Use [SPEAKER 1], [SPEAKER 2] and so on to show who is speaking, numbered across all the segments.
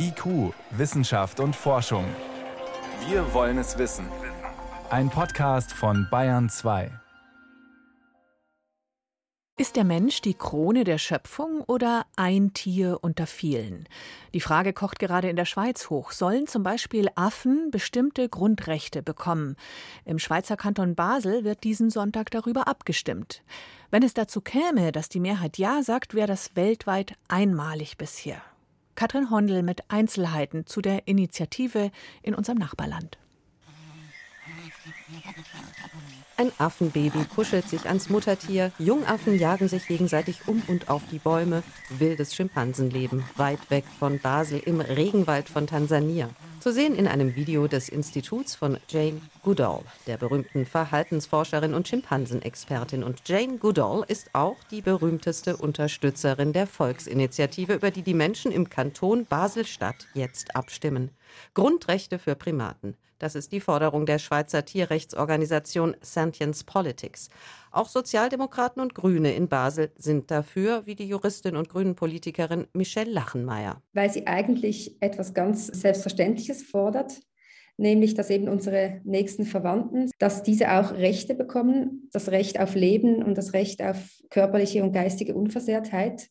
[SPEAKER 1] IQ, Wissenschaft und Forschung. Wir wollen es wissen. Ein Podcast von Bayern 2.
[SPEAKER 2] Ist der Mensch die Krone der Schöpfung oder ein Tier unter vielen? Die Frage kocht gerade in der Schweiz hoch. Sollen zum Beispiel Affen bestimmte Grundrechte bekommen? Im Schweizer Kanton Basel wird diesen Sonntag darüber abgestimmt. Wenn es dazu käme, dass die Mehrheit Ja sagt, wäre das weltweit einmalig bisher. Katrin Hondel mit Einzelheiten zu der Initiative in unserem Nachbarland.
[SPEAKER 3] Ein Affenbaby kuschelt sich ans Muttertier, Jungaffen jagen sich gegenseitig um und auf die Bäume, wildes Schimpansenleben weit weg von Basel im Regenwald von Tansania. Zu sehen in einem Video des Instituts von Jane Goodall, der berühmten Verhaltensforscherin und Schimpansenexpertin. Und Jane Goodall ist auch die berühmteste Unterstützerin der Volksinitiative, über die die Menschen im Kanton Basel-Stadt jetzt abstimmen. Grundrechte für Primaten. Das ist die Forderung der Schweizer Tierrechtsorganisation Sentience Politics. Auch Sozialdemokraten und Grüne in Basel sind dafür, wie die Juristin und Grünen-Politikerin Michelle Lachenmeier.
[SPEAKER 4] Weil sie eigentlich etwas ganz Selbstverständliches fordert, nämlich dass eben unsere nächsten Verwandten, dass diese auch Rechte bekommen, das Recht auf Leben und das Recht auf körperliche und geistige Unversehrtheit.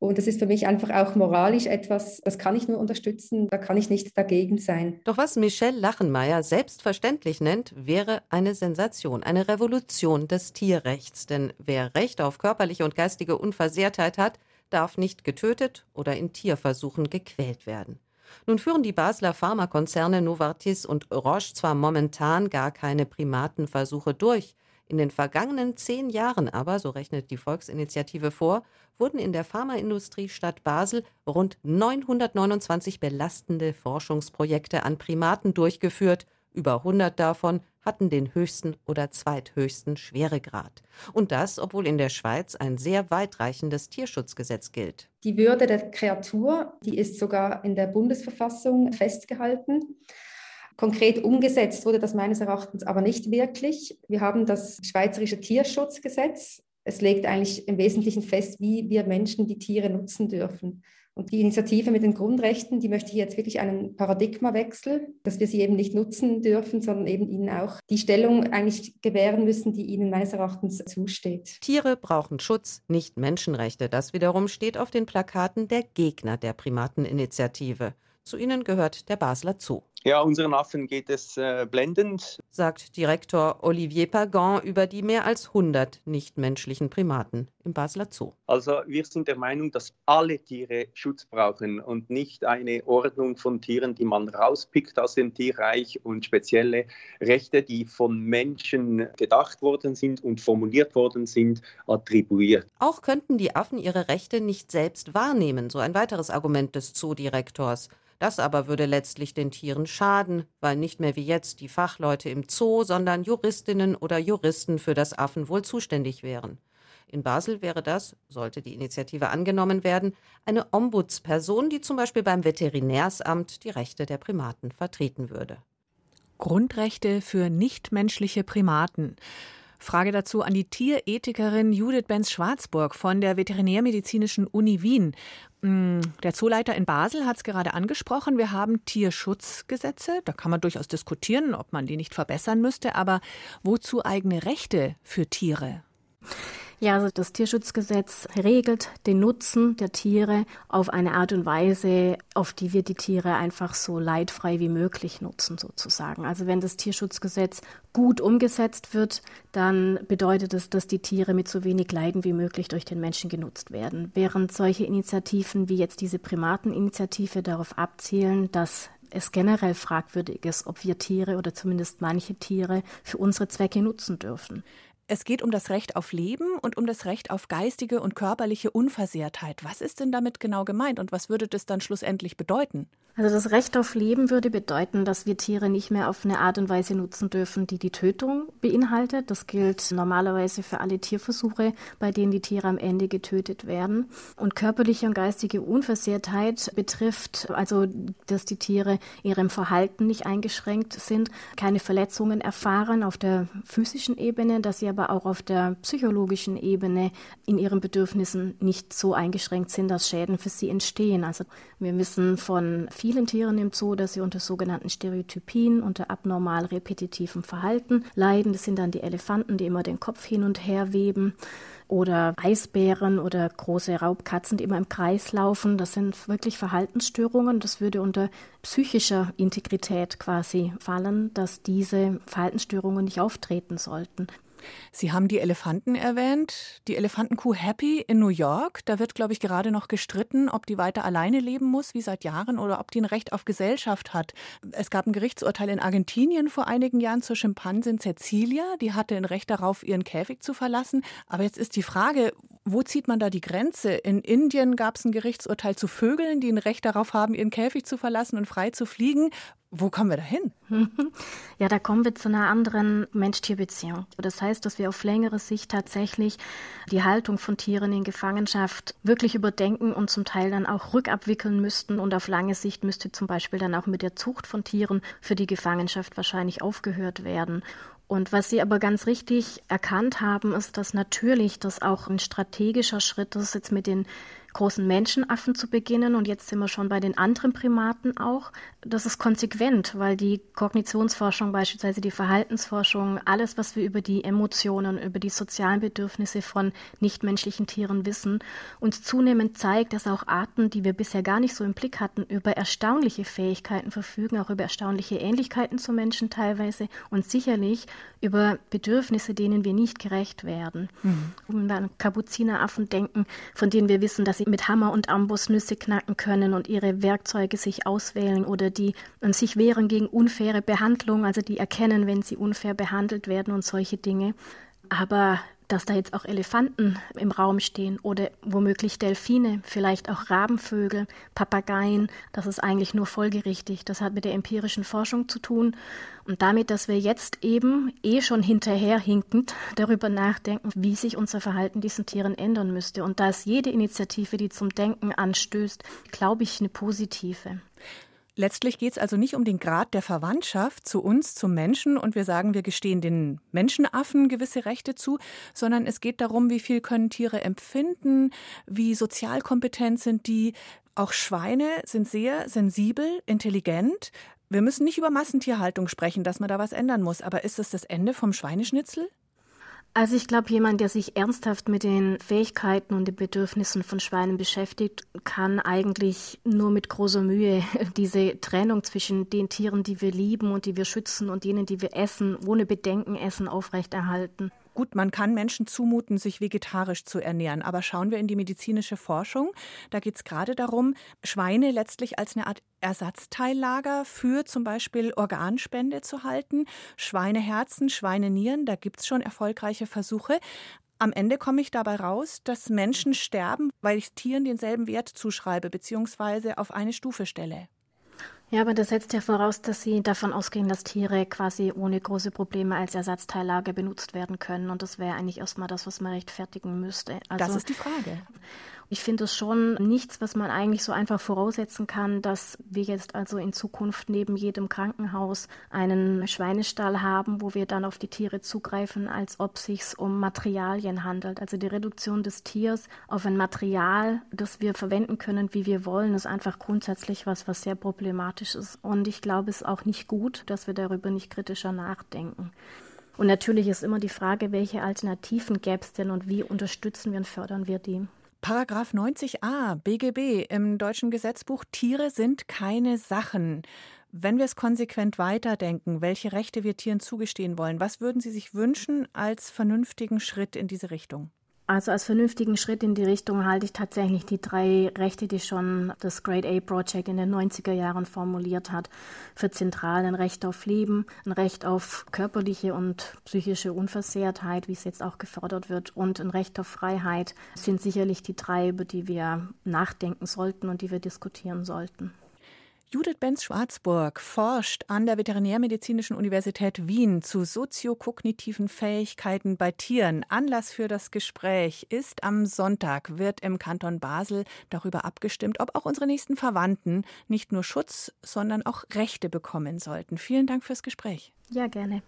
[SPEAKER 4] Und das ist für mich einfach auch moralisch etwas, das kann ich nur unterstützen, da kann ich nicht dagegen sein.
[SPEAKER 3] Doch was Michelle Lachenmeier selbstverständlich nennt, wäre eine Sensation, eine Revolution des Tierrechts. Denn wer Recht auf körperliche und geistige Unversehrtheit hat, darf nicht getötet oder in Tierversuchen gequält werden. Nun führen die Basler Pharmakonzerne Novartis und Roche zwar momentan gar keine Primatenversuche durch, in den vergangenen zehn Jahren aber, so rechnet die Volksinitiative vor, wurden in der Pharmaindustrie Stadt Basel rund 929 belastende Forschungsprojekte an Primaten durchgeführt. Über 100 davon hatten den höchsten oder zweithöchsten Schweregrad. Und das, obwohl in der Schweiz ein sehr weitreichendes Tierschutzgesetz gilt.
[SPEAKER 4] Die Würde der Kreatur, die ist sogar in der Bundesverfassung festgehalten. Konkret umgesetzt wurde das meines Erachtens aber nicht wirklich. Wir haben das Schweizerische Tierschutzgesetz. Es legt eigentlich im Wesentlichen fest, wie wir Menschen die Tiere nutzen dürfen. Und die Initiative mit den Grundrechten, die möchte ich jetzt wirklich einen Paradigmawechsel, dass wir sie eben nicht nutzen dürfen, sondern eben ihnen auch die Stellung eigentlich gewähren müssen, die ihnen meines Erachtens zusteht.
[SPEAKER 3] Tiere brauchen Schutz, nicht Menschenrechte. Das wiederum steht auf den Plakaten der Gegner der Primateninitiative. Zu ihnen gehört der Basler Zoo.
[SPEAKER 5] Ja, unseren Affen geht es äh, blendend,
[SPEAKER 3] sagt Direktor Olivier Pagan über die mehr als 100 nichtmenschlichen Primaten im Basler Zoo.
[SPEAKER 5] Also wir sind der Meinung, dass alle Tiere Schutz brauchen und nicht eine Ordnung von Tieren, die man rauspickt aus dem Tierreich und spezielle Rechte, die von Menschen gedacht worden sind und formuliert worden sind, attribuiert.
[SPEAKER 3] Auch könnten die Affen ihre Rechte nicht selbst wahrnehmen, so ein weiteres Argument des Zoodirektors. Das aber würde letztlich den Tieren schaden, weil nicht mehr wie jetzt die Fachleute im Zoo, sondern Juristinnen oder Juristen für das Affenwohl zuständig wären. In Basel wäre das, sollte die Initiative angenommen werden, eine Ombudsperson, die zum Beispiel beim Veterinärsamt die Rechte der Primaten vertreten würde.
[SPEAKER 2] Grundrechte für nichtmenschliche Primaten. Frage dazu an die Tierethikerin Judith Benz-Schwarzburg von der Veterinärmedizinischen Uni Wien. Mm, der Zooleiter in Basel hat es gerade angesprochen. Wir haben Tierschutzgesetze. Da kann man durchaus diskutieren, ob man die nicht verbessern müsste. Aber wozu eigene Rechte für Tiere?
[SPEAKER 6] Ja, also das Tierschutzgesetz regelt den Nutzen der Tiere auf eine Art und Weise, auf die wir die Tiere einfach so leidfrei wie möglich nutzen, sozusagen. Also wenn das Tierschutzgesetz gut umgesetzt wird, dann bedeutet es, dass die Tiere mit so wenig Leiden wie möglich durch den Menschen genutzt werden. Während solche Initiativen wie jetzt diese Primateninitiative darauf abzielen, dass es generell fragwürdig ist, ob wir Tiere oder zumindest manche Tiere für unsere Zwecke nutzen dürfen.
[SPEAKER 2] Es geht um das Recht auf Leben und um das Recht auf geistige und körperliche Unversehrtheit. Was ist denn damit genau gemeint und was würde das dann schlussendlich bedeuten?
[SPEAKER 6] Also das Recht auf Leben würde bedeuten, dass wir Tiere nicht mehr auf eine Art und Weise nutzen dürfen, die die Tötung beinhaltet. Das gilt normalerweise für alle Tierversuche, bei denen die Tiere am Ende getötet werden. Und körperliche und geistige Unversehrtheit betrifft also, dass die Tiere ihrem Verhalten nicht eingeschränkt sind, keine Verletzungen erfahren auf der physischen Ebene, dass sie aber aber auch auf der psychologischen Ebene in ihren Bedürfnissen nicht so eingeschränkt sind, dass Schäden für sie entstehen. Also wir wissen von vielen Tieren im Zoo, dass sie unter sogenannten Stereotypien, unter abnormal repetitivem Verhalten leiden. Das sind dann die Elefanten, die immer den Kopf hin und her weben oder Eisbären oder große Raubkatzen, die immer im Kreis laufen. Das sind wirklich Verhaltensstörungen. Das würde unter psychischer Integrität quasi fallen, dass diese Verhaltensstörungen nicht auftreten sollten.
[SPEAKER 2] Sie haben die Elefanten erwähnt, die Elefantenkuh Happy in New York. Da wird, glaube ich, gerade noch gestritten, ob die weiter alleine leben muss, wie seit Jahren, oder ob die ein Recht auf Gesellschaft hat. Es gab ein Gerichtsurteil in Argentinien vor einigen Jahren zur Schimpansin Cecilia. Die hatte ein Recht darauf, ihren Käfig zu verlassen. Aber jetzt ist die Frage, wo zieht man da die Grenze? In Indien gab es ein Gerichtsurteil zu Vögeln, die ein Recht darauf haben, ihren Käfig zu verlassen und frei zu fliegen. Wo kommen wir da hin?
[SPEAKER 6] Ja, da kommen wir zu einer anderen Mensch-Tier-Beziehung. Das heißt, dass wir auf längere Sicht tatsächlich die Haltung von Tieren in Gefangenschaft wirklich überdenken und zum Teil dann auch rückabwickeln müssten. Und auf lange Sicht müsste zum Beispiel dann auch mit der Zucht von Tieren für die Gefangenschaft wahrscheinlich aufgehört werden. Und was Sie aber ganz richtig erkannt haben, ist, dass natürlich das auch ein strategischer Schritt ist, jetzt mit den großen Menschenaffen zu beginnen und jetzt sind wir schon bei den anderen Primaten auch. Das ist konsequent, weil die Kognitionsforschung, beispielsweise die Verhaltensforschung, alles, was wir über die Emotionen, über die sozialen Bedürfnisse von nichtmenschlichen Tieren wissen, uns zunehmend zeigt, dass auch Arten, die wir bisher gar nicht so im Blick hatten, über erstaunliche Fähigkeiten verfügen, auch über erstaunliche Ähnlichkeiten zu Menschen teilweise und sicherlich über Bedürfnisse, denen wir nicht gerecht werden. Mhm. Wenn wir an Kapuzineraffen denken, von denen wir wissen, dass sie mit Hammer und Amboss Nüsse knacken können und ihre Werkzeuge sich auswählen oder die sich wehren gegen unfaire Behandlung, also die erkennen, wenn sie unfair behandelt werden und solche Dinge. Aber dass da jetzt auch Elefanten im Raum stehen oder womöglich Delfine, vielleicht auch Rabenvögel, Papageien, das ist eigentlich nur folgerichtig. Das hat mit der empirischen Forschung zu tun und damit, dass wir jetzt eben eh schon hinterherhinkend darüber nachdenken, wie sich unser Verhalten diesen Tieren ändern müsste. Und da ist jede Initiative, die zum Denken anstößt, glaube ich, eine positive.
[SPEAKER 2] Letztlich geht es also nicht um den Grad der Verwandtschaft zu uns, zum Menschen, und wir sagen, wir gestehen den Menschenaffen gewisse Rechte zu, sondern es geht darum, wie viel können Tiere empfinden, wie sozialkompetent sind die. Auch Schweine sind sehr sensibel, intelligent. Wir müssen nicht über Massentierhaltung sprechen, dass man da was ändern muss, aber ist es das Ende vom Schweineschnitzel?
[SPEAKER 6] Also ich glaube, jemand, der sich ernsthaft mit den Fähigkeiten und den Bedürfnissen von Schweinen beschäftigt, kann eigentlich nur mit großer Mühe diese Trennung zwischen den Tieren, die wir lieben und die wir schützen und denen, die wir essen, ohne Bedenken essen, aufrechterhalten.
[SPEAKER 2] Gut, man kann Menschen zumuten, sich vegetarisch zu ernähren, aber schauen wir in die medizinische Forschung. Da geht es gerade darum, Schweine letztlich als eine Art Ersatzteillager für zum Beispiel Organspende zu halten. Schweineherzen, Schweinenieren, da gibt es schon erfolgreiche Versuche. Am Ende komme ich dabei raus, dass Menschen sterben, weil ich Tieren denselben Wert zuschreibe bzw. auf eine Stufe stelle.
[SPEAKER 6] Ja, aber das setzt ja voraus, dass Sie davon ausgehen, dass Tiere quasi ohne große Probleme als Ersatzteillager benutzt werden können. Und das wäre eigentlich erstmal das, was man rechtfertigen müsste.
[SPEAKER 2] Also, das ist die Frage.
[SPEAKER 6] Ich finde es schon nichts, was man eigentlich so einfach voraussetzen kann, dass wir jetzt also in Zukunft neben jedem Krankenhaus einen Schweinestall haben, wo wir dann auf die Tiere zugreifen, als ob sich um Materialien handelt. Also die Reduktion des Tiers auf ein Material, das wir verwenden können, wie wir wollen, ist einfach grundsätzlich was, was sehr problematisch ist. Und ich glaube, es ist auch nicht gut, dass wir darüber nicht kritischer nachdenken. Und natürlich ist immer die Frage, welche Alternativen gäbe es denn und wie unterstützen wir und fördern wir die?
[SPEAKER 2] Paragraph 90a BGB im deutschen Gesetzbuch Tiere sind keine Sachen. Wenn wir es konsequent weiterdenken, welche Rechte wir Tieren zugestehen wollen, was würden Sie sich wünschen als vernünftigen Schritt in diese Richtung?
[SPEAKER 6] Also als vernünftigen Schritt in die Richtung halte ich tatsächlich die drei Rechte, die schon das Great A Project in den 90er Jahren formuliert hat, für zentral ein Recht auf Leben, ein Recht auf körperliche und psychische Unversehrtheit, wie es jetzt auch gefordert wird, und ein Recht auf Freiheit sind sicherlich die drei, über die wir nachdenken sollten und die wir diskutieren sollten.
[SPEAKER 2] Judith Benz-Schwarzburg forscht an der Veterinärmedizinischen Universität Wien zu soziokognitiven Fähigkeiten bei Tieren. Anlass für das Gespräch ist am Sonntag wird im Kanton Basel darüber abgestimmt, ob auch unsere nächsten Verwandten nicht nur Schutz, sondern auch Rechte bekommen sollten. Vielen Dank fürs Gespräch.
[SPEAKER 6] Ja, gerne.